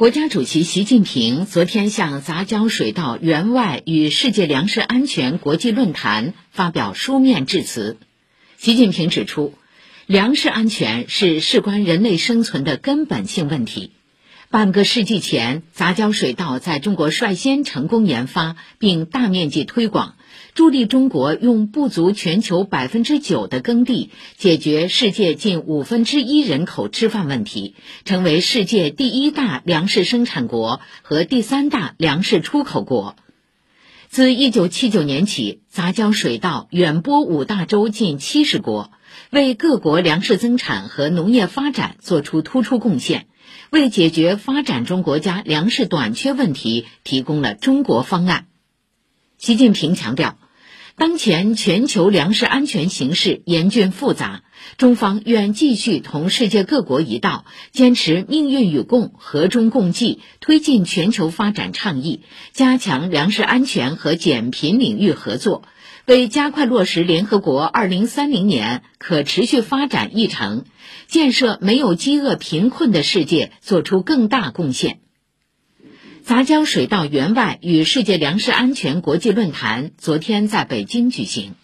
国家主席习近平昨天向杂交水稻援外与世界粮食安全国际论坛发表书面致辞。习近平指出，粮食安全是事关人类生存的根本性问题。半个世纪前，杂交水稻在中国率先成功研发并大面积推广，助力中国用不足全球百分之九的耕地解决世界近五分之一人口吃饭问题，成为世界第一大粮食生产国和第三大粮食出口国。自一九七九年起，杂交水稻远播五大洲近七十国，为各国粮食增产和农业发展作出突出贡献。为解决发展中国家粮食短缺问题提供了中国方案。习近平强调，当前全球粮食安全形势严峻复杂，中方愿继续同世界各国一道，坚持命运与共、和衷共济，推进全球发展倡议，加强粮食安全和减贫领域合作。为加快落实联合国二零三零年可持续发展议程，建设没有饥饿贫困的世界作出更大贡献。杂交水稻援外与世界粮食安全国际论坛昨天在北京举行。